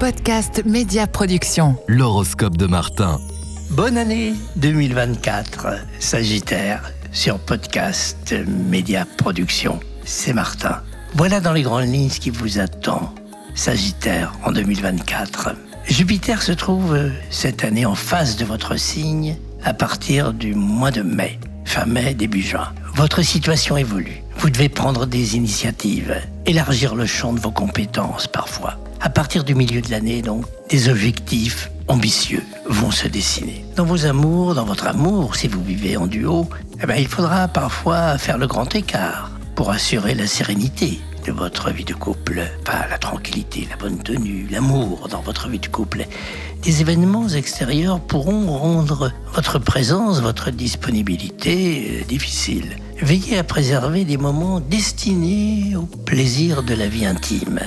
Podcast Média Production. L'horoscope de Martin. Bonne année 2024, Sagittaire, sur Podcast Média Production. C'est Martin. Voilà dans les grandes lignes ce qui vous attend, Sagittaire, en 2024. Jupiter se trouve euh, cette année en face de votre signe à partir du mois de mai, fin mai, début juin. Votre situation évolue. Vous devez prendre des initiatives, élargir le champ de vos compétences parfois. À partir du milieu de l'année, donc, des objectifs ambitieux vont se dessiner. Dans vos amours, dans votre amour, si vous vivez en duo, eh ben, il faudra parfois faire le grand écart pour assurer la sérénité de votre vie de couple. Enfin, la tranquillité, la bonne tenue, l'amour dans votre vie de couple. Des événements extérieurs pourront rendre votre présence, votre disponibilité euh, difficile. Veillez à préserver des moments destinés au plaisir de la vie intime.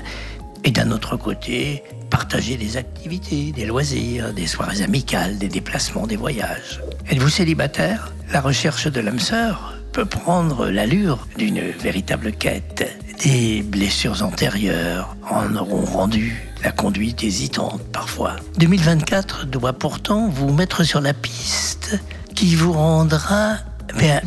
Et d'un autre côté, partagez des activités, des loisirs, des soirées amicales, des déplacements, des voyages. Êtes-vous célibataire? La recherche de l'âme sœur peut prendre l'allure d'une véritable quête. Des blessures antérieures en auront rendu la conduite hésitante parfois. 2024 doit pourtant vous mettre sur la piste qui vous rendra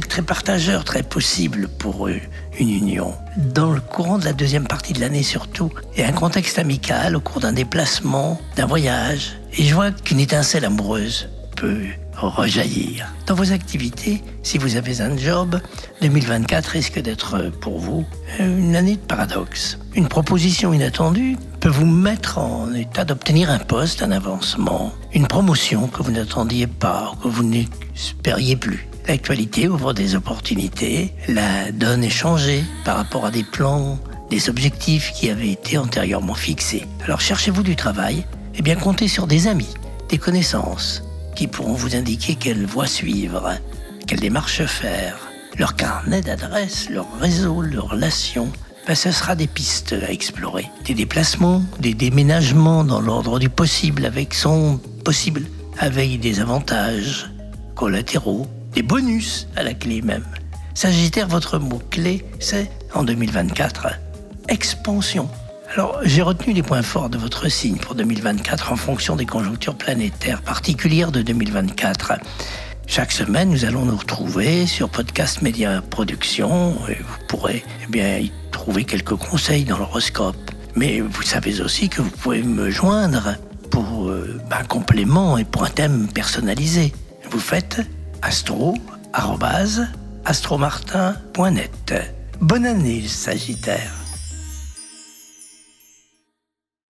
très partageur, très possible pour eux, une union. Dans le courant de la deuxième partie de l'année surtout, et un contexte amical au cours d'un déplacement, d'un voyage, et je vois qu'une étincelle amoureuse peut rejaillir. Dans vos activités, si vous avez un job, 2024 risque d'être pour vous une année de paradoxe. Une proposition inattendue peut vous mettre en état d'obtenir un poste, un avancement, une promotion que vous n'attendiez pas, que vous n'espériez plus. L'actualité ouvre des opportunités, la donne est changée par rapport à des plans, des objectifs qui avaient été antérieurement fixés. Alors cherchez-vous du travail, et bien comptez sur des amis, des connaissances, qui pourront vous indiquer quelle voie suivre, quelle démarche faire, leur carnet d'adresses, leur réseau, leurs relations. Ben, ce sera des pistes à explorer. Des déplacements, des déménagements dans l'ordre du possible avec son possible, avec des avantages collatéraux, des bonus à la clé même. Sagittaire, votre mot-clé, c'est en 2024, expansion. Alors, j'ai retenu les points forts de votre signe pour 2024 en fonction des conjonctures planétaires particulières de 2024. Chaque semaine, nous allons nous retrouver sur Podcast Média Production et vous pourrez eh bien, y trouver quelques conseils dans l'horoscope. Mais vous savez aussi que vous pouvez me joindre pour euh, un complément et pour un thème personnalisé. Vous faites astro.astromartin.net. Bonne année, Sagittaire.